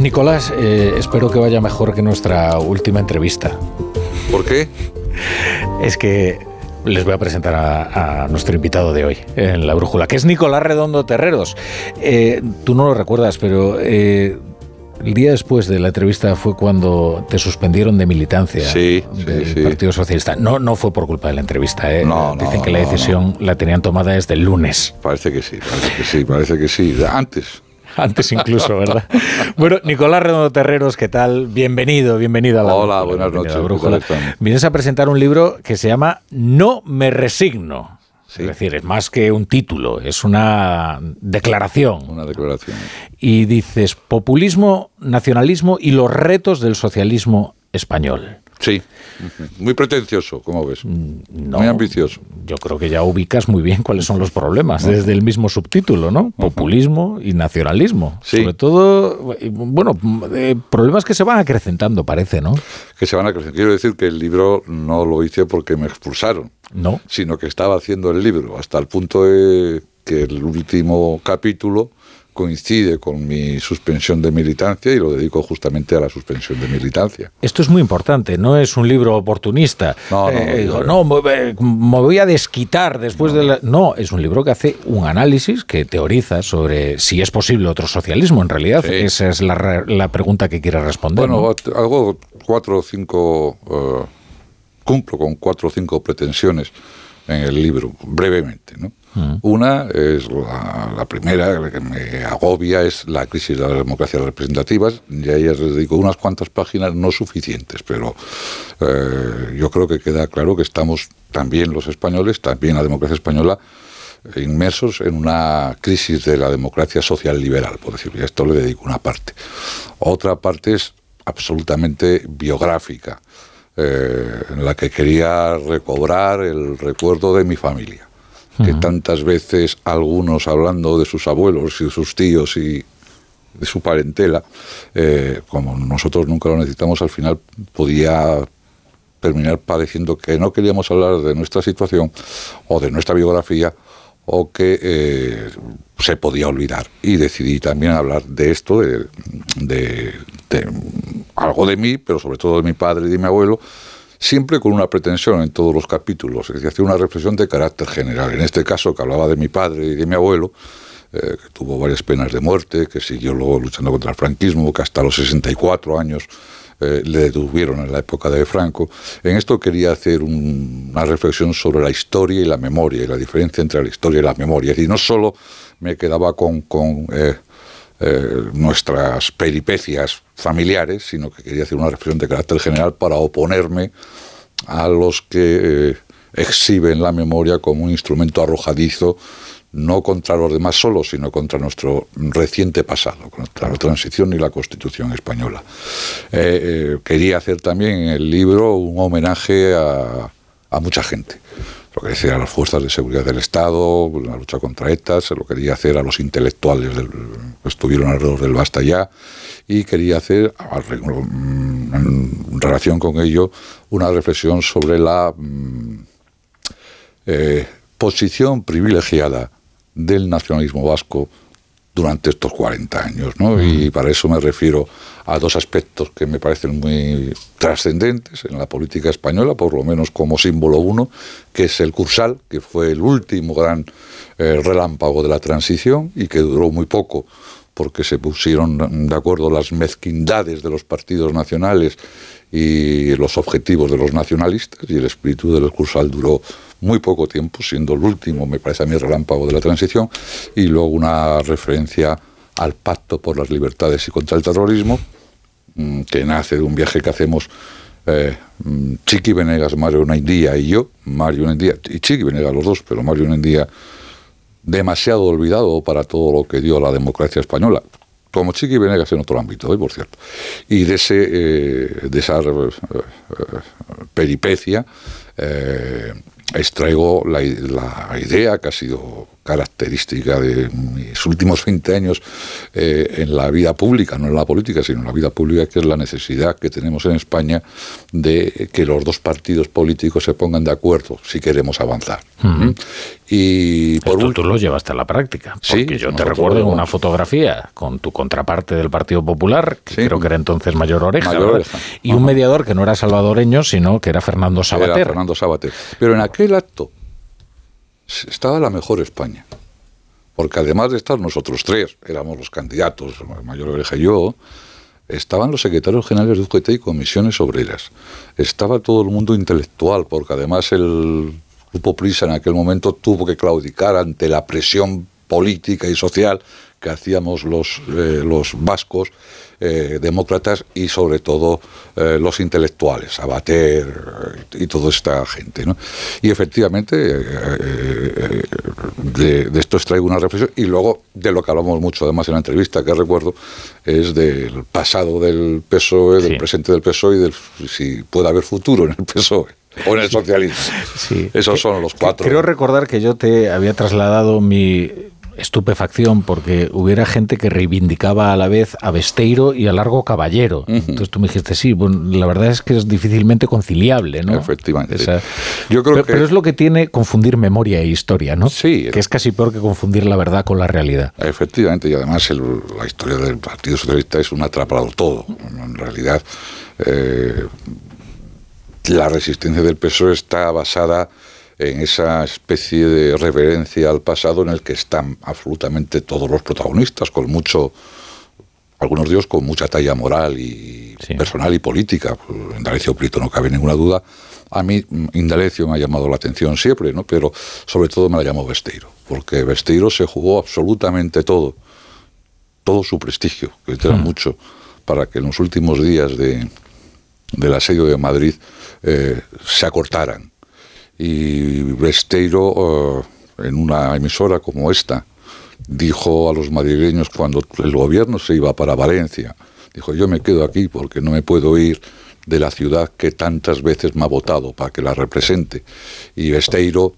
Nicolás, eh, espero que vaya mejor que nuestra última entrevista. ¿Por qué? Es que les voy a presentar a, nuestro invitado de hoy en la brújula, que es Nicolás Redondo Terreros. Eh, tú no lo recuerdas, pero eh, el día después de la entrevista fue cuando te suspendieron de militancia del Partido Socialista. No, no fue por culpa de la entrevista. ¿eh? Dicen que la decisión la tenían tomada desde el lunes. Parece que sí, parece que sí, parece que sí. Antes. Antes incluso, ¿verdad? bueno, Nicolás Redondo Terreros, ¿qué tal? Bienvenido, bienvenido a la Hola, buenas noches. Vienes a presentar un libro que se llama No me resigno. Es decir, es más que un título, es una declaración. Una declaración. Y dices, populismo, nacionalismo y los retos del socialismo español. Sí, muy pretencioso, como ves. Mm, muy ambicioso. Yo creo que ya ubicas muy bien cuáles son los problemas, desde el mismo subtítulo, ¿no? Populismo y nacionalismo. Sobre todo, bueno, eh, problemas que se van acrecentando, parece, ¿no? Que se van acrecentando. Quiero decir que el libro no lo hice porque me expulsaron. No. Sino que estaba haciendo el libro, hasta el punto de que el último capítulo coincide con mi suspensión de militancia y lo dedico justamente a la suspensión de militancia. Esto es muy importante, no es un libro oportunista. No, no, eh, no me, voy a desquitar después de la... No, es un libro que hace un análisis, que teoriza sobre si es posible otro socialismo, en realidad. Esa es la, pregunta que quiere responder. Bueno, hago cuatro o cinco... Eh, cumplo con cuatro o cinco pretensiones en el libro, brevemente, ¿no? Mm. Una es la, primera que me agobia es la crisis de las democracias representativas y ahí les dedico unas cuantas páginas no suficientes, pero eh, yo creo que queda claro que estamos también los españoles, también la democracia española, inmersos en una crisis de la democracia social liberal, por decirlo. Y a esto le dedico una parte. Otra parte es absolutamente biográfica, eh, en la que quería recobrar el recuerdo de mi familia que tantas veces algunos hablando de sus abuelos y de sus tíos y de su parentela, eh, como nosotros nunca lo necesitamos, al final podía terminar pareciendo que no queríamos hablar de nuestra situación o de nuestra biografía o que eh, se podía olvidar. Y decidí también hablar de esto, de, de, algo de mí, pero sobre todo de mi padre y de mi abuelo, siempre con una pretensión en todos los capítulos, es decir, hacía una reflexión de carácter general. En este caso, que hablaba de mi padre y de mi abuelo, eh, que tuvo varias penas de muerte, que siguió luego luchando contra el franquismo, que hasta los 64 años eh, le detuvieron en la época de Franco. En esto quería hacer una reflexión sobre la historia y la memoria, y la diferencia entre la historia y la memoria. Y no solo me quedaba con... Eh, nuestras peripecias familiares, sino que quería hacer una reflexión de carácter general para oponerme a los que eh, exhiben la memoria como un instrumento arrojadizo, no contra los demás solos, sino contra nuestro reciente pasado, contra la transición y la constitución española. Eh, eh, quería hacer también en el libro un homenaje a mucha gente lo hacer a las fuerzas de seguridad del Estado, la lucha contra ETA, se lo quería hacer a los intelectuales que estuvieron alrededor del Basta ya, y quería hacer, mm, en relación con ello, una reflexión sobre la mm, eh, posición privilegiada del nacionalismo vasco durante estos 40 años. ¿no? Y para eso me refiero a dos aspectos que me parecen muy trascendentes en la política española, por lo menos como símbolo uno, que es el Cursal, que fue el último gran eh, relámpago de la transición y que duró muy poco porque se pusieron de acuerdo las mezquindades de los partidos nacionales y los objetivos de los nacionalistas, y el espíritu del Cursal duró muy poco tiempo, siendo el último, me parece a mí, relámpago de la transición, y luego una referencia al pacto por las libertades y contra el terrorismo, que nace de un viaje que hacemos eh, mm, Chiqui Venegas, Mario Naindía y yo, Mario Naindía, y Chiqui Venegas los dos, pero Mario Naindía demasiado olvidado para todo lo que dio la democracia española, como Chiqui Venegas en otro ámbito, ¿eh? por cierto. Y de, ese, eh, de esa eh, peripecia extraigo la, idea que ha sido característica de mis últimos 20 años eh, en la vida pública, no en la política, sino en la vida pública, que es la necesidad que tenemos en España de que los dos partidos políticos se pongan de acuerdo si queremos avanzar. Y por Esto tú lo llevaste a la práctica. Porque yo te recuerdo en una fotografía con tu contraparte del Partido Popular, que creo que era entonces Mayor Oreja, y un mediador que no era salvadoreño, sino que era Fernando Sabater. Era Fernando Sabater. Pero en aquel acto estaba la mejor España. Porque además de estar nosotros tres, éramos los candidatos, Mayor Oreja y yo, estaban los secretarios generales de UGT y comisiones obreras. Estaba todo el mundo intelectual, porque además el Grupo Prisa en aquel momento tuvo que claudicar ante la presión política y social que hacíamos los, eh, los vascos eh, demócratas y sobre todo eh, los intelectuales, Abater y toda esta gente. ¿no? Y efectivamente de, esto extraigo una reflexión y luego de lo que hablamos mucho además en la entrevista que recuerdo es del pasado del PSOE, del presente del PSOE y del si puede haber futuro en el PSOE o en el socialismo. Sí. Esos son los cuatro. Creo recordar que yo te había trasladado mi estupefacción porque hubiera gente que reivindicaba a la vez a Besteiro y a Largo Caballero. Entonces tú me dijiste, sí, bueno, la verdad es que es difícilmente conciliable, ¿no? Efectivamente. Yo creo pero, que... pero, es lo que tiene confundir memoria e historia, ¿no? Sí. Que es casi peor que confundir la verdad con la realidad. Efectivamente, y además la historia del Partido Socialista es un atrapado todo. En realidad, eh, la resistencia del PSOE está basada en esa especie de reverencia al pasado en el que están absolutamente todos los protagonistas, con mucho, algunos de ellos con mucha talla moral y personal y política. Indalecio Prieto no cabe ninguna duda. A mí Indalecio me ha llamado la atención siempre, ¿no? pero sobre todo me la llamó Besteiro, porque Besteiro se jugó absolutamente todo, todo su prestigio, que era hmm. mucho, para que en los últimos días de, del asedio de Madrid eh, se acortaran. Y Besteiro, eh, en una emisora como esta, dijo a los madrileños cuando el gobierno se iba para Valencia, dijo, yo me quedo aquí porque no me puedo ir de la ciudad que tantas veces me ha votado para que la represente. Y Besteiro,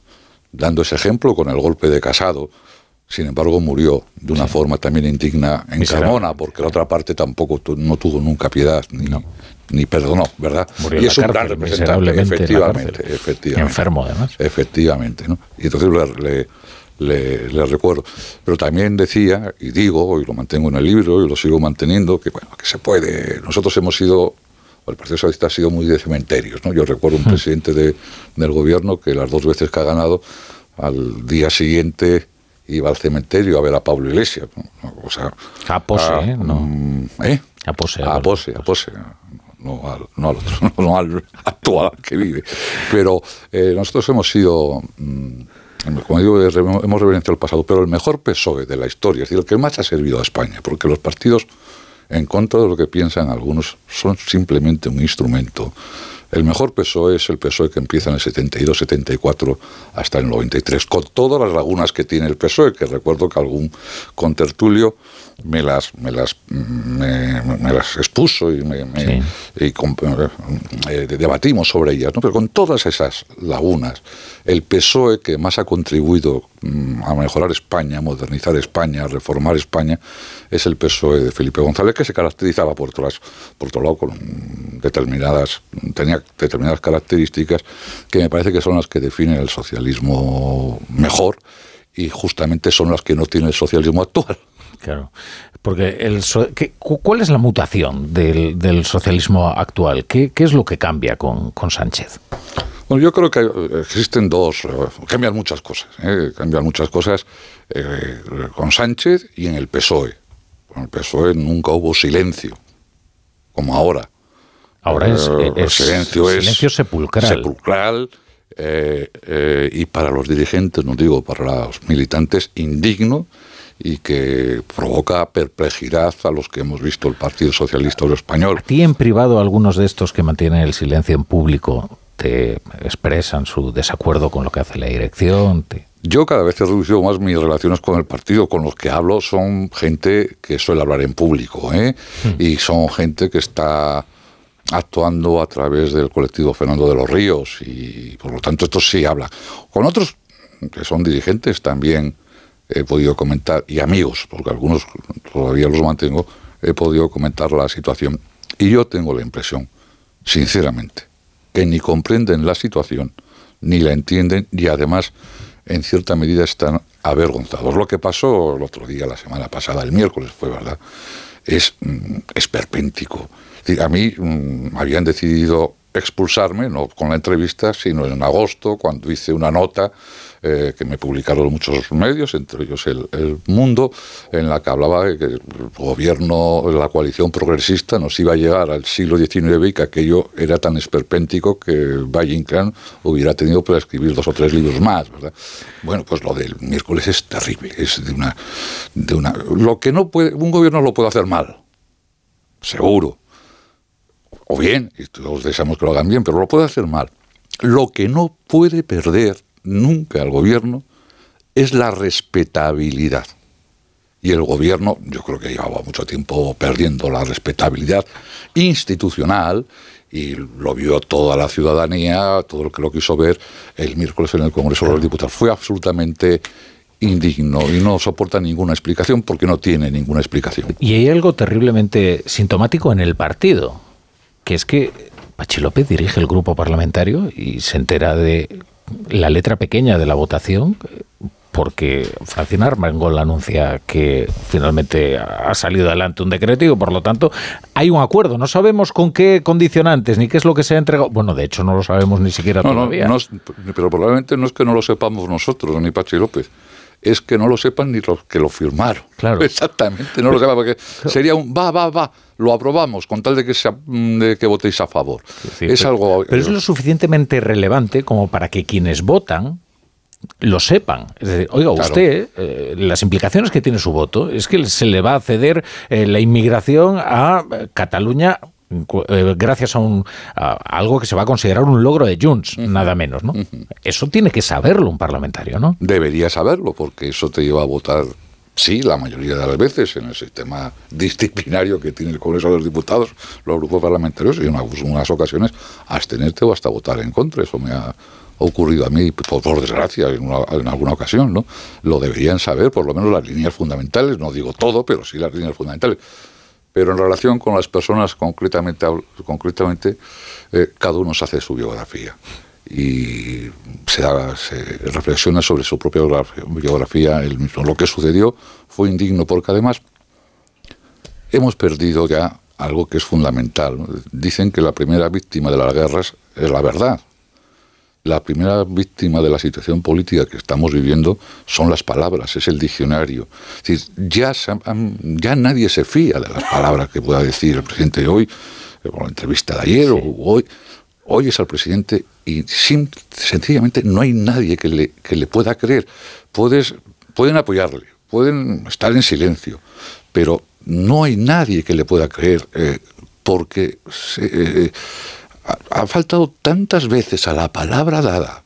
dando ese ejemplo con el golpe de Casado, sin embargo murió de una forma también indigna en Carmona, porque la otra parte tampoco no tuvo nunca piedad ni, ni perdonó, ¿verdad? y es un gran representante, efectivamente, efectivamente. Enfermo, además. Efectivamente, ¿no? Y entonces le, le, le, recuerdo. Pero también decía, y digo, y lo mantengo en el libro, y lo sigo manteniendo, que bueno, que se puede. Nosotros hemos sido, el Partido Socialista ha sido muy de cementerios, ¿no? Yo recuerdo un hmm. presidente de, del gobierno que las dos veces que ha ganado, al día siguiente iba al cementerio a ver a Pablo Iglesias. O sea, a pose, ¿eh? No. Mm, ¿eh? A pose. A pose, a pose no al, no al otro, no al actual que vive. Pero eh, nosotros hemos sido, mm, como digo, hemos reverenciado el pasado, pero el mejor PSOE de la historia, es decir, el que más ha servido a España, porque los partidos, en contra de lo que piensan algunos, son simplemente un instrumento. El mejor PSOE es el PSOE que empieza en el 72, 74 hasta el 93, con todas las lagunas que tiene el PSOE, que recuerdo que algún contertulio me las, me las, me, las expuso y, me, y eh, debatimos sobre ellas, ¿no? pero con todas esas lagunas, el PSOE que más ha contribuido a mejorar España, modernizar España, reformar España, es el PSOE de Felipe González, que se caracterizaba por, otras, por otro lado con determinadas, tenía determinadas características que me parece que son las que definen el socialismo mejor y justamente son las que no tiene el socialismo actual. Claro, porque el ¿cuál es la mutación del, socialismo actual? ¿Qué, es lo que cambia con, Sánchez? Bueno, yo creo que existen dos, cambian muchas cosas, ¿eh? cambian muchas cosas eh, con Sánchez y en el PSOE. Con el PSOE nunca hubo silencio, como ahora. Ahora es, eh, silencio, silencio sepulcral. Sepulcral, y para los dirigentes, no digo para los militantes, indigno y que provoca perplejidad a los que hemos visto el Partido Socialista Español. ¿A ti en privado algunos de estos que mantienen el silencio en público te expresan su desacuerdo con lo que hace la dirección? Yo cada vez he reducido más mis relaciones con el partido. Con los que hablo son gente que suele hablar en público ¿eh? Hmm. y son gente que está actuando a través del colectivo Fernando de los Ríos y por lo tanto esto sí habla. Con otros que son dirigentes también he podido comentar, y amigos, porque algunos todavía los mantengo, he podido comentar la situación. Y yo tengo la impresión, sinceramente, que ni comprenden la situación, ni la entienden, y además, en cierta medida, están avergonzados. Lo que pasó el otro día, la semana pasada, el miércoles fue, ¿verdad? Es mm, esperpéntico. A mí mm, habían decidido expulsarme, no con la entrevista, sino en agosto, cuando hice una nota eh, que me publicaron muchos medios, entre ellos el, Mundo, en la que hablaba de que el gobierno, la coalición progresista nos iba a llegar al siglo XIX y que aquello era tan esperpéntico que Valle Inclán hubiera tenido para escribir dos o tres libros más, ¿verdad? Bueno, pues lo del miércoles es terrible, es de una... De una lo que no puede, un gobierno lo puede hacer mal, seguro, o bien, y todos deseamos que lo hagan bien, pero lo puede hacer mal. Lo que no puede perder nunca el gobierno es la respetabilidad. Y el gobierno, yo creo que llevaba mucho tiempo perdiendo la respetabilidad institucional y lo vio toda la ciudadanía, todo el que lo quiso ver el miércoles en el Congreso de los Diputados. Fue absolutamente indigno y no soporta ninguna explicación porque no tiene ninguna explicación. Y hay algo terriblemente sintomático en el partido que es que Pachi López dirige el grupo parlamentario y se entera de la letra pequeña de la votación porque Francina Armengol anuncia que finalmente ha salido adelante un decreto y por lo tanto hay un acuerdo. No sabemos con qué condicionantes ni qué es lo que se ha entregado. Bueno, de hecho no lo sabemos ni siquiera todavía. No, pero probablemente no es que no lo sepamos nosotros, ni Pachi López es que no lo sepan ni los que lo firmaron. Claro. Exactamente, no lo sepan, porque sería un va, va, va, lo aprobamos con tal de que, sea, de que votéis a favor. es algo. Pero es lo suficientemente relevante como para que quienes votan lo sepan. Es decir, oiga, usted, eh, las implicaciones que tiene su voto es que se le va a ceder eh, la inmigración a Cataluña eh, gracias a, un, algo que se va a considerar un logro de Junts, nada menos, ¿no? Eso tiene que saberlo un parlamentario, ¿no? Debería saberlo, porque eso te lleva a votar sí, la mayoría de las veces en el sistema disciplinario que tiene el Congreso de los Diputados, los grupos parlamentarios, y en unas ocasiones abstenerte o hasta votar en contra. Eso me ha ocurrido a mí, por, desgracia, en, en, alguna ocasión, ¿no? Lo deberían saber, por lo menos las líneas fundamentales, no digo todo, pero sí las líneas fundamentales pero en relación con las personas concretamente, concretamente eh, cada uno se hace su biografía y se, reflexiona sobre su propia biografía el mismo. Lo que sucedió fue indigno porque además hemos perdido ya algo que es fundamental. Dicen que la primera víctima de las guerras es la verdad la primera víctima de la situación política que estamos viviendo son las palabras, es el diccionario. ya, ya nadie se fía de las palabras que pueda decir el presidente de hoy, con la entrevista de ayer o hoy. Hoy es al presidente y sencillamente no hay nadie que le, que le pueda creer. Puedes, pueden apoyarle, pueden estar en silencio, pero no hay nadie que le pueda creer eh, porque... Eh, ha, faltado tantas veces a la palabra dada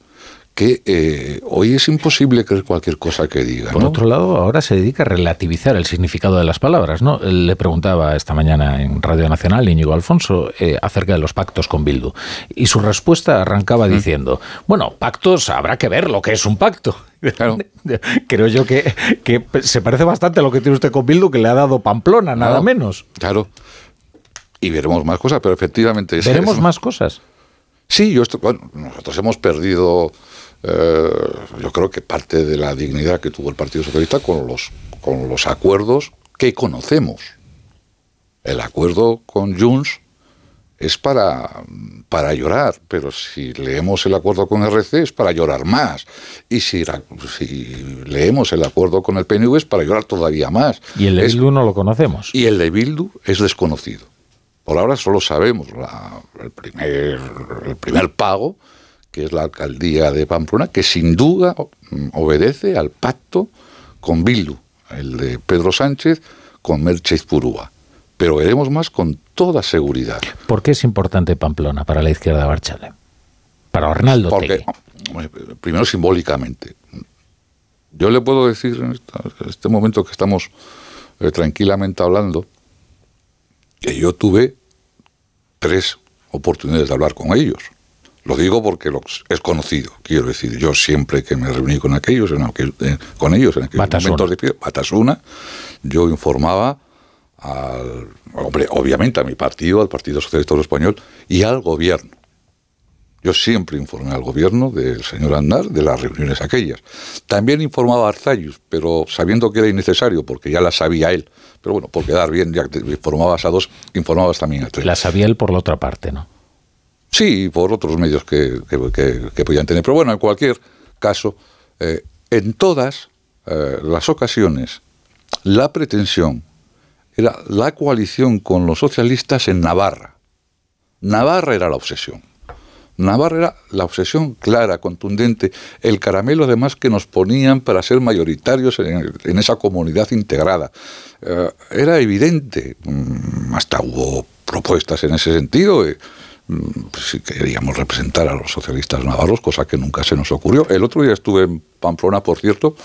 que eh, hoy es imposible creer cualquier cosa que diga. Por otro lado, ahora se dedica a relativizar el significado de las palabras. ¿no? Le preguntaba esta mañana en Radio Nacional Íñigo Alfonso eh, acerca de los pactos con Bildu. Y su respuesta arrancaba diciendo, bueno, pactos habrá que ver lo que es un pacto. Creo yo que, que, se parece bastante a lo que tiene usted con Bildu, que le ha dado Pamplona, nada menos. Claro y veremos más cosas, pero efectivamente... ¿Veremos más cosas? Sí, yo nosotros hemos perdido, eh, yo creo que parte de la dignidad que tuvo el Partido Socialista con los, con los acuerdos que conocemos. El acuerdo con Junts es para, para llorar, pero si leemos el acuerdo con RC es para llorar más. Y si, si leemos el acuerdo con el PNV es para llorar todavía más. Y el de Bildu no lo conocemos. Y el de Bildu es desconocido. Por ahora solo sabemos el, primer, el primer pago, que es la alcaldía de Pamplona, que sin duda obedece al pacto con Bildu, el de Pedro Sánchez con Merche Purúa. Pero veremos más con toda seguridad. ¿Por qué es importante Pamplona para la izquierda de Barchale? Para Arnaldo Porque, primero simbólicamente. Yo le puedo decir en este momento que estamos eh, tranquilamente hablando, que yo tuve tres oportunidades de hablar con ellos. Lo digo porque es conocido, quiero decir, yo siempre que me reuní con aquellos, en eh, con ellos en aquellos momentos de Batasuna, yo informaba al, hombre, obviamente a mi partido, al Partido Socialista Español y al gobierno. Yo siempre informé al gobierno del señor Andar de las reuniones aquellas. También informaba a Arzayus, pero sabiendo que era innecesario, porque ya la sabía él. Pero bueno, por quedar bien, ya informabas a dos, informabas también a tres. La sabía él por la otra parte, ¿no? Sí, por otros medios que, que, podían tener. Pero bueno, en cualquier caso, eh, en todas eh, las ocasiones, la pretensión era la coalición con los socialistas en Navarra. Navarra era la obsesión. Navarra era la obsesión clara, contundente, el caramelo además que nos ponían para ser mayoritarios en, esa comunidad integrada. Eh, era evidente, mm, hasta hubo propuestas en ese sentido. Si queríamos representar a los socialistas navarros, cosa que nunca se nos ocurrió. El otro día estuve en Pamplona, por cierto,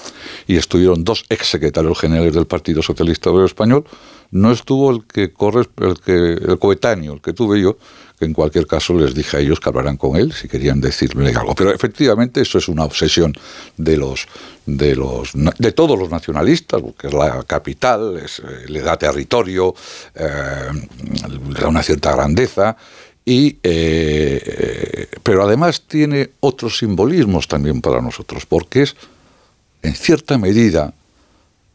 y estuvieron dos exsecretarios generales del Partido Socialista Obrero Español. No estuvo el que corre, el que el coetáneo, el que tuve yo, que en cualquier caso les dije a ellos que hablaran con él si querían decirle algo. Pero efectivamente eso es una obsesión de los de los de todos los nacionalistas, porque es la capital, eh, le da territorio, eh, le da una cierta grandeza y, eh, pero además tiene otros simbolismos también para nosotros, porque es, en cierta medida,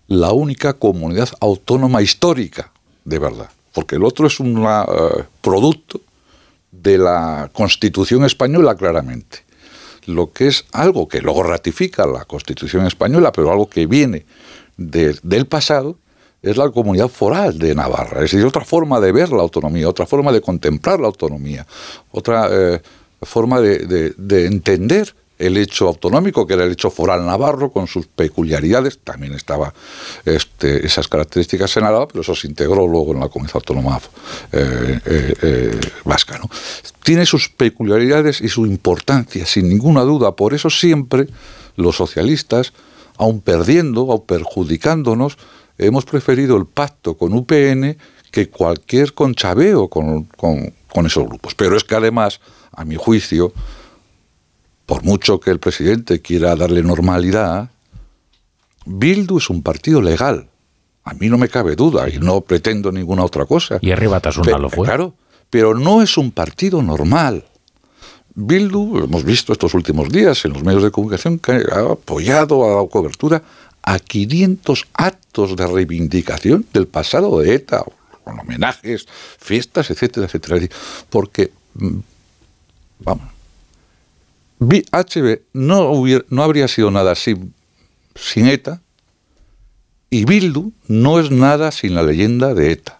la única comunidad autónoma histórica, de verdad, porque el otro es un eh, producto de la Constitución española claramente, lo que es algo que luego ratifica la Constitución española, pero algo que viene del pasado es la comunidad foral de Navarra. Es decir, otra forma de ver la autonomía, otra forma de contemplar la autonomía, otra eh, forma de, entender el hecho autonómico, que era el hecho foral navarro, con sus peculiaridades. También estaba este, esas características en Álava, pero eso se integró luego en la comunidad autónoma eh, eh, vasca. ¿no? Tiene sus peculiaridades y su importancia, sin ninguna duda. Por eso siempre los socialistas, aun perdiendo, aun perjudicándonos, hemos preferido el pacto con UPN que cualquier conchabeo con, con, esos grupos. Pero es que además, a mi juicio, por mucho que el presidente quiera darle normalidad, Bildu es un partido legal. A mí no me cabe duda y no pretendo ninguna otra cosa. Y arriba Tasuna lo fue. Claro, pero no es un partido normal. Bildu, hemos visto estos últimos días en los medios de comunicación que ha apoyado, ha dado cobertura a 500 actos de reivindicación del pasado de ETA, con homenajes, fiestas, etcétera, etcétera. Porque, mm, vamos, HB no, no habría sido nada sin, sin ETA y Bildu no es nada sin la leyenda de ETA.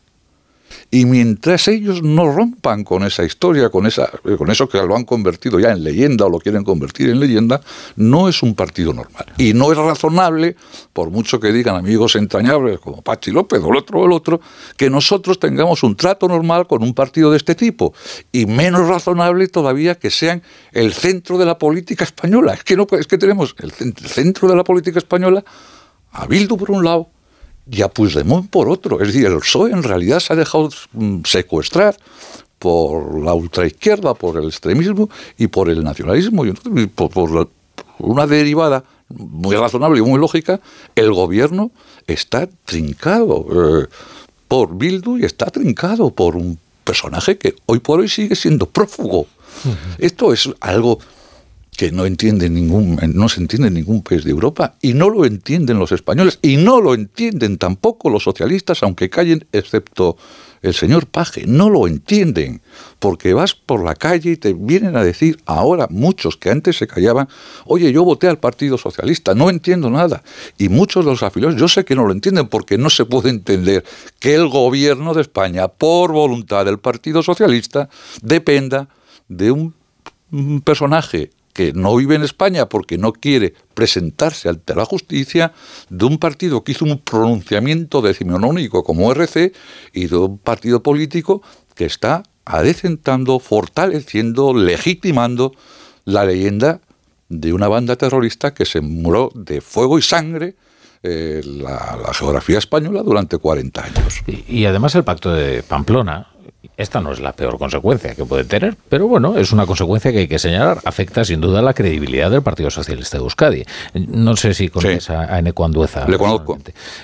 Y mientras ellos no rompan con esa historia, con, esa, con eso que lo han convertido ya en leyenda o lo quieren convertir en leyenda, no es un partido normal. Y no es razonable, por mucho que digan amigos entrañables como Pachi López o el otro o el otro, que nosotros tengamos un trato normal con un partido de este tipo. Y menos razonable todavía que sean el centro de la política española. Es que, no, es que tenemos el centro de la política española a Bildu por un lado y a Puigdemont por otro. Es decir, el PSOE en realidad se ha dejado mm, secuestrar por la ultraizquierda, por el extremismo y por el nacionalismo, y por, una derivada muy razonable y muy lógica, el gobierno está trincado eh, por Bildu y está trincado por un personaje que hoy por hoy sigue siendo prófugo. Esto es algo que no entiende ningún, no se entiende en ningún país de Europa y no lo entienden los españoles y no lo entienden tampoco los socialistas, aunque callen, excepto el señor Paje, no lo entienden, porque vas por la calle y te vienen a decir ahora muchos que antes se callaban, oye, yo voté al Partido Socialista, no entiendo nada. Y muchos de los afiliados, yo sé que no lo entienden porque no se puede entender que el gobierno de España, por voluntad del Partido Socialista, dependa de un personaje que no vive en España porque no quiere presentarse ante la justicia, de un partido que hizo un pronunciamiento decimonónico como RC y de un partido político que está adecentando, fortaleciendo, legitimando la leyenda de una banda terrorista que se murió de fuego y sangre eh, la, geografía española durante 40 años. y además el pacto de Pamplona, Esta no es la peor consecuencia que puede tener, pero bueno, es una consecuencia que hay que señalar. Afecta sin duda la credibilidad del Partido Socialista de Euskadi. No sé si conoces a, a Eneco Andueza. Le conozco.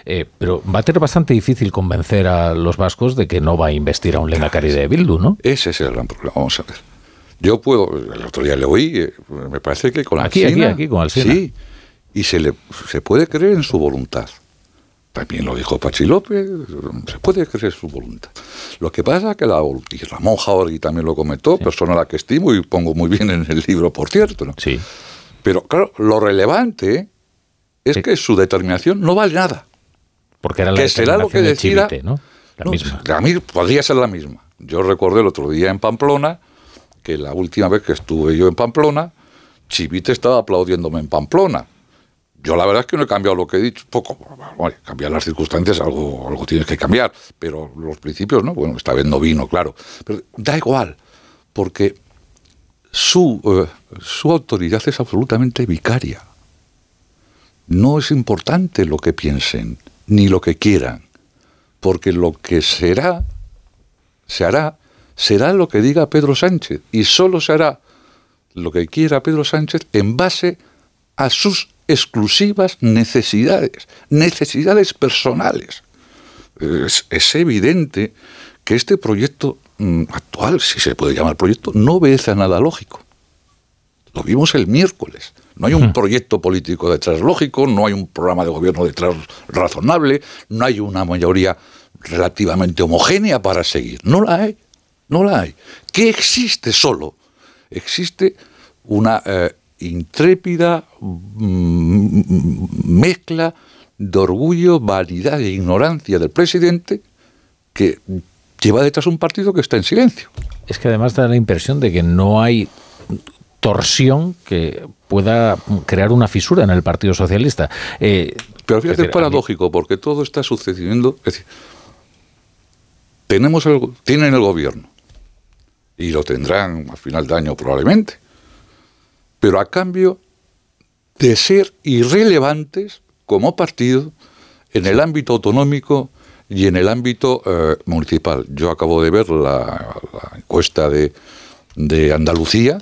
Eh, pero va a tener bastante difícil convencer a los vascos de que no va a investir a un Lehendakari de Bildu, ¿no? Ese es el gran problema. Vamos a ver. Yo puedo, el otro día le oí, eh, me parece que con aquí, Alcina, aquí, aquí, con Alcina. Sí, y se, le, se puede creer en su voluntad. También lo dijo Pachi López, se puede creer su voluntad. Lo que pasa es que la, y Ramón Jaori también lo comentó, persona a la que estimo y pongo muy bien en el libro, por cierto. ¿no? Sí. Pero claro, lo relevante es que su determinación no vale nada. Porque era la que será lo que decida, ¿no? La no, misma. A mí podría ser la misma. Yo recordé el otro día en Pamplona que la última vez que estuve yo en Pamplona, Chivite estaba aplaudiéndome en Pamplona. Yo la verdad es que no he cambiado lo que he dicho, poco. Cambiar las circunstancias, algo, algo tienes que cambiar, pero los principios no. Bueno, esta vez no vino, claro. Pero da igual, porque su, eh, su autoridad es absolutamente vicaria. No es importante lo que piensen, ni lo que quieran, porque lo que será, se hará, será lo que diga Pedro Sánchez, y solo se hará lo que quiera Pedro Sánchez en base a sus exclusivas necesidades, necesidades personales. Es, es evidente que este proyecto mm, actual, si se puede llamar proyecto, no obedece a nada lógico. Lo vimos el miércoles. No hay un proyecto político detrás lógico, no hay un programa de gobierno detrás razonable, no hay una mayoría relativamente homogénea para seguir. No la hay, no la hay. ¿Qué existe solo? Existe una eh, intrépida mm, mezcla de orgullo, vanidad e ignorancia del presidente que lleva detrás un partido que está en silencio. Es que además da la impresión de que no hay torsión que pueda crear una fisura en el Partido Socialista. Eh, Pero fíjate, es decir, es paradójico, porque todo está sucediendo. Es decir, tenemos el, tienen el gobierno y lo tendrán a final de año probablemente, pero a cambio de ser irrelevantes como partido en el ámbito autonómico y en el ámbito eh, municipal. Yo acabo de ver la, la encuesta de, de Andalucía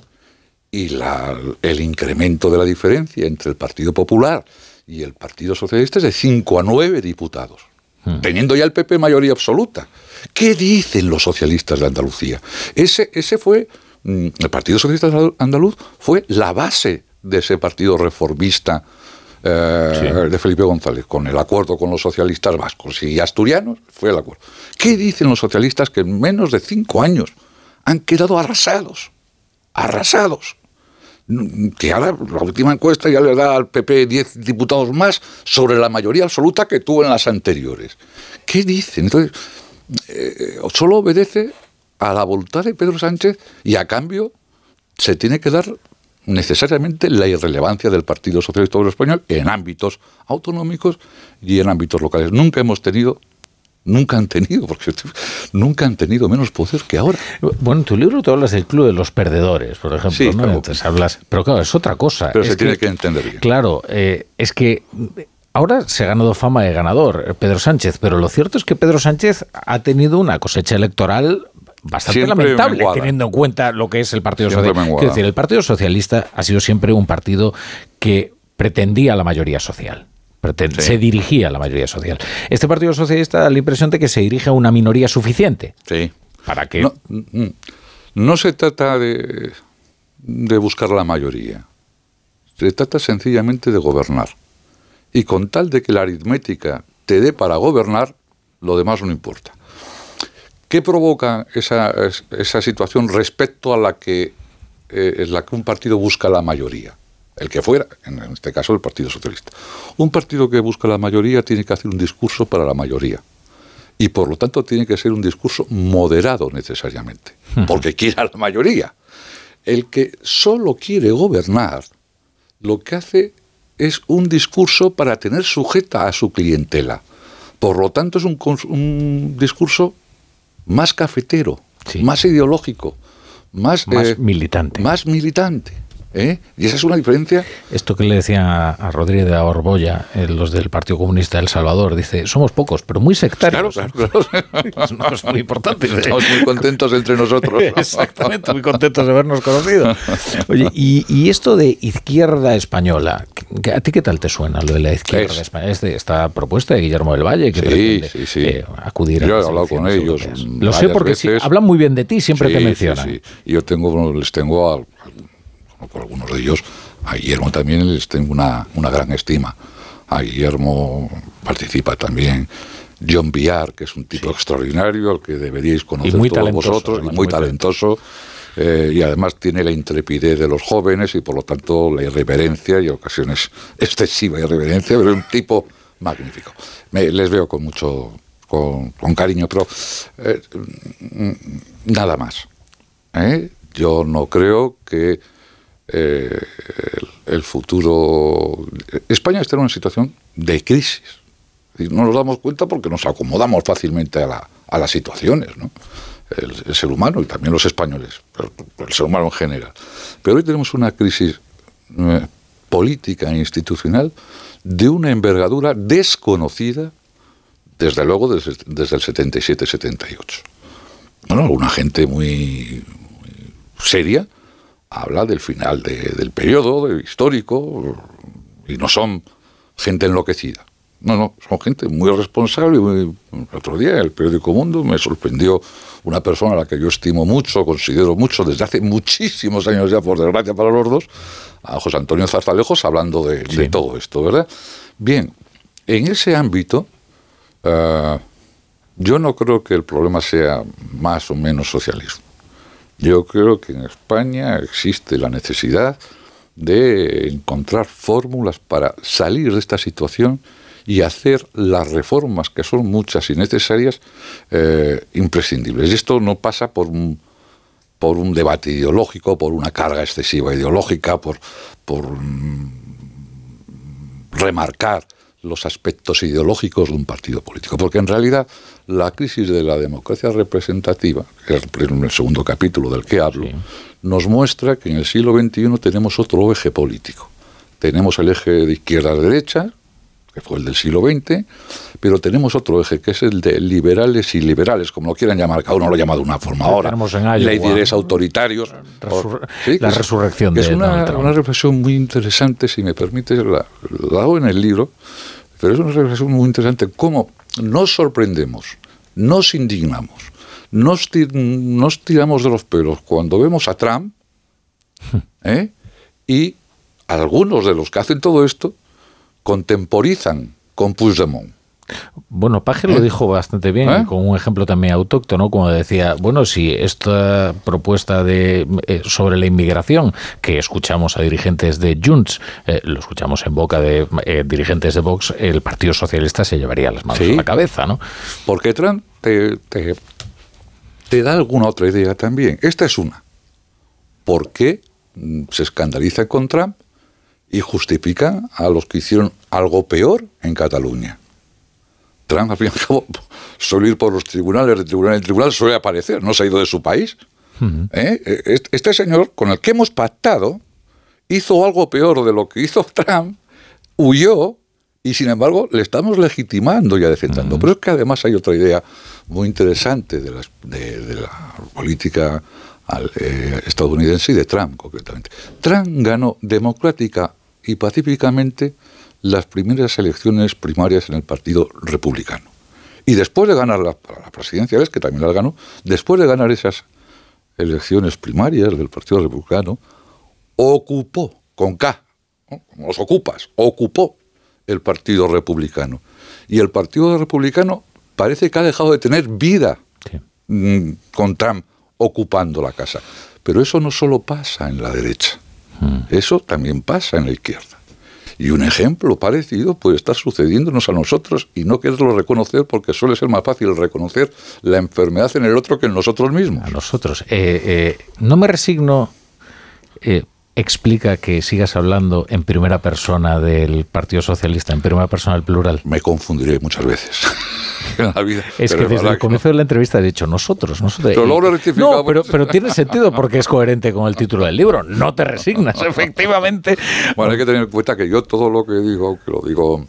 y la, el incremento de la diferencia entre el Partido Popular y el Partido Socialista es de 5 a 9 diputados, Hmm. teniendo ya el PP mayoría absoluta. ¿Qué dicen los socialistas de Andalucía? Ese, ese fue, el Partido Socialista Andaluz fue la base de ese partido reformista eh, Sí. de Felipe González, con el acuerdo con los socialistas vascos y asturianos, fue el acuerdo. ¿Qué dicen los socialistas que en menos de cinco años han quedado arrasados? Arrasados. Que ahora la última encuesta ya le da al PP 10 diputados más sobre la mayoría absoluta que tuvo en las anteriores. ¿Qué dicen? Entonces, eh, solo obedece a la voluntad de Pedro Sánchez y a cambio se tiene que dar necesariamente la irrelevancia del Partido Socialista Obrero Español en ámbitos autonómicos y en ámbitos locales. Nunca hemos tenido, nunca han tenido, porque nunca han tenido menos poder que ahora. Bueno, en tu libro tú hablas del club de los perdedores, por ejemplo, Sí, ¿no? Entonces hablas, pero claro, es otra cosa. Pero Es se tiene que entender bien. Claro, eh, es que ahora se ha ganado fama de ganador eh, Pedro Sánchez, pero lo cierto es que Pedro Sánchez ha tenido una cosecha electoral bastante Siempre lamentable, menguada. teniendo en cuenta lo que es el Partido Siempre Socialista. menguada. Quiero decir, el Partido Socialista ha sido siempre un partido que pretendía la mayoría social. Sí. Se dirigía a la mayoría social. Este Partido Socialista da la impresión de que se dirige a una minoría suficiente Sí. para que No, mm, no se trata de, de buscar la mayoría. Se trata sencillamente de gobernar. Y con tal de que la aritmética te dé para gobernar, lo demás no importa. ¿Qué provoca esa, es- esa situación respecto a la que, eh, en la que un partido busca la mayoría? El que fuera, en este caso el Partido Socialista. Un partido que busca la mayoría tiene que hacer un discurso para la mayoría. Y por lo tanto tiene que ser un discurso moderado necesariamente, porque quiere a la mayoría. El que solo quiere gobernar, lo que hace es un discurso para tener sujeta a su clientela. Por lo tanto es un, un discurso más cafetero, Sí. más ideológico, más, más eh, militante. más militante. ¿Eh? Y esa es una diferencia. Esto que le decía a Rodríguez de Orbolla, eh, los del Partido Comunista de El Salvador, dice, somos pocos, pero muy sectarios. Claro, claro, claro. es muy importante. Estamos muy contentos entre nosotros. Exactamente, muy contentos de habernos conocido. Oye, y, esto de izquierda española, ¿a ti qué tal te suena lo de la izquierda española? Es de esta propuesta de Guillermo del Valle que sí, sí, sí. Eh, acudir Yo he hablado con ellos. Lo sé porque hablan muy bien de ti, siempre te mencionan. Sí, sí. Y yo tengo, les tengo a por algunos de ellos, a Guillermo también les tengo una, una gran estima. A Guillermo participa también John Villar, que es un tipo extraordinario, al que deberíais conocer todos vosotros, y muy, talentoso. Eh, y además tiene la intrepidez de los jóvenes y por lo tanto la irreverencia y ocasiones excesiva irreverencia, pero es un tipo magnífico. Me, les veo con mucho con, cariño, pero eh, nada más. ¿eh? Yo no creo que eh, el, futuro. España está en una situación de crisis. No nos damos cuenta porque nos acomodamos fácilmente a, la, las situaciones, ¿no? el, ser humano y también los españoles, el ser humano en general. Pero hoy tenemos una crisis eh, política e institucional de una envergadura desconocida, desde luego, desde, desde el 77-78. Bueno, alguna gente muy seria habla del final del periodo histórico y no son gente enloquecida. No, no, son gente muy responsable. el otro día el periódico Mundo me sorprendió una persona a la que yo estimo mucho, considero mucho, desde hace muchísimos años ya, por desgracia para los dos, a José Antonio Zarzalejos, hablando de, todo esto, ¿verdad? Bien, en ese ámbito, eh, yo no creo que el problema sea más o menos socialismo. Yo creo que en España existe la necesidad de encontrar fórmulas para salir de esta situación y hacer las reformas, que son muchas y necesarias, eh, imprescindibles. Y esto no pasa por un, por un debate ideológico, por una carga excesiva ideológica, por, por mm, remarcar los aspectos ideológicos de un partido político. Porque en realidad la crisis de la democracia representativa, que es el segundo capítulo del que hablo, nos muestra que en el siglo XXI tenemos otro eje político. Tenemos el eje de izquierda-derecha, que fue el del siglo XX, pero tenemos otro eje, que es el de liberales y liberales, como lo quieran llamar, cada uno lo llama de una forma ahora. Leyes autoritarios. la resurrección de Es una, una, reflexión muy interesante, si me permite, la, la hago en el libro, pero es una reflexión muy interesante, cómo nos sorprendemos, nos indignamos, nos, nos tiramos de los pelos cuando vemos a Trump ¿eh? y algunos de los que hacen todo esto contemporizan con Puigdemont. Bueno, Paje lo ¿Eh? dijo bastante bien, ¿Eh? con un ejemplo también autóctono, como decía, bueno, si esta propuesta de eh, sobre la inmigración que escuchamos a dirigentes de Junts, lo escuchamos en boca de dirigentes de Vox, el Partido Socialista se llevaría las manos a la cabeza, ¿no? Porque Trump te, te, da alguna otra idea también. Esta es una. ¿Por qué mm, se escandaliza con Trump y justifica a los que hicieron algo peor en Cataluña? Trump, al fin y al cabo, suele ir por los tribunales, de tribunal en tribunal, suele aparecer, no se ha ido de su país. ¿Eh? E, este señor, con el que hemos pactado, hizo algo peor de lo que hizo Trump, huyó y sin embargo le estamos legitimando y adecentando. Pero es que además hay otra idea muy interesante de la, de, la política eh, estadounidense y de Trump concretamente. Trump ganó democrática y pacíficamente las primeras elecciones primarias en el Partido Republicano. Y después de ganar la, la presidencia, que también las ganó, después de ganar esas elecciones primarias del Partido Republicano, ocupó, con K, como los ocupas, ocupó el Partido Republicano. Y el Partido Republicano parece que ha dejado de tener vida mm, con Trump ocupando la casa. Pero eso no solo pasa en la derecha. Eso también pasa en la izquierda. Y un ejemplo parecido puede estar sucediéndonos a nosotros y no quererlo reconocer porque suele ser más fácil reconocer la enfermedad en el otro que en nosotros mismos. A nosotros. Eh, eh, no me resigno, eh, explica que sigas hablando en primera persona del Partido Socialista, en primera persona del plural? Me confundiré muchas veces. en la vida. Es que desde el comienzo de la entrevista he dicho nosotros, nosotros. Pero luego lo No, pero, pero tiene sentido porque es coherente con el título del libro. No te resignas, efectivamente. Bueno, hay que tener en cuenta que yo todo lo que digo, que lo digo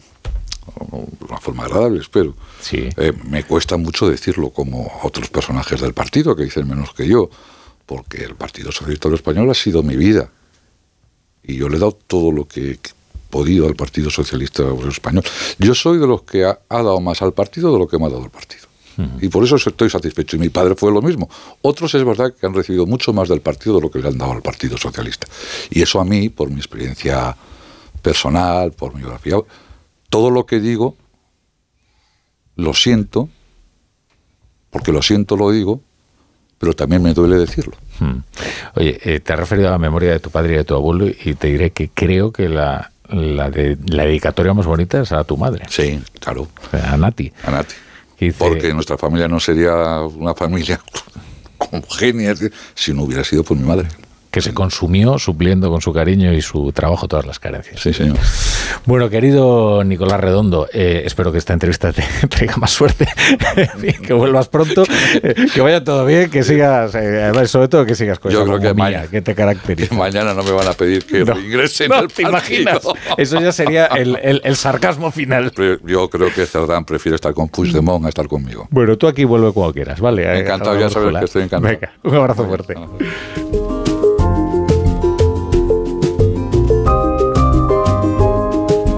de una forma agradable, espero. Sí. Eh, me cuesta mucho decirlo como otros personajes del partido que dicen menos que yo, porque el Partido Socialista Español ha sido mi vida. Y yo le he dado todo lo que he podido al Partido Socialista Español. Yo soy de los que ha, dado más al partido de lo que me ha dado el partido. Y por eso estoy satisfecho. Y mi padre fue lo mismo. Otros es verdad que han recibido mucho más del partido de lo que le han dado al Partido Socialista. Y eso a mí, por mi experiencia personal, por mi biografía, todo lo que digo, lo siento, porque lo siento, lo digo, pero también me duele decirlo. Hmm. Oye, eh, te has referido a la memoria de tu padre y de tu abuelo y te diré que creo que la, la, de, la dedicatoria más bonita es a tu madre. Sí, claro. A Nati. A Nati. Porque nuestra familia no sería una familia homogénea si no hubiera sido por mi madre que se consumió supliendo con su cariño y su trabajo todas las carencias. Sí, señor. Bueno, querido Nicolás Redondo, eh, espero que esta entrevista te traiga más suerte, que vuelvas pronto, eh, que vaya todo bien, que sigas, eh, sobre todo que sigas con Yo creo que, mía, que te caracteriza. mañana no me van a pedir que no, ingrese no, te imaginas. Eso ya sería el, el, sarcasmo final. Yo creo que Cerdán prefiere estar con Puigdemont a estar conmigo. Bueno, tú aquí vuelve cuando quieras, ¿vale? Encantado, ya sabes que estoy encantado. Venga, un abrazo fuerte.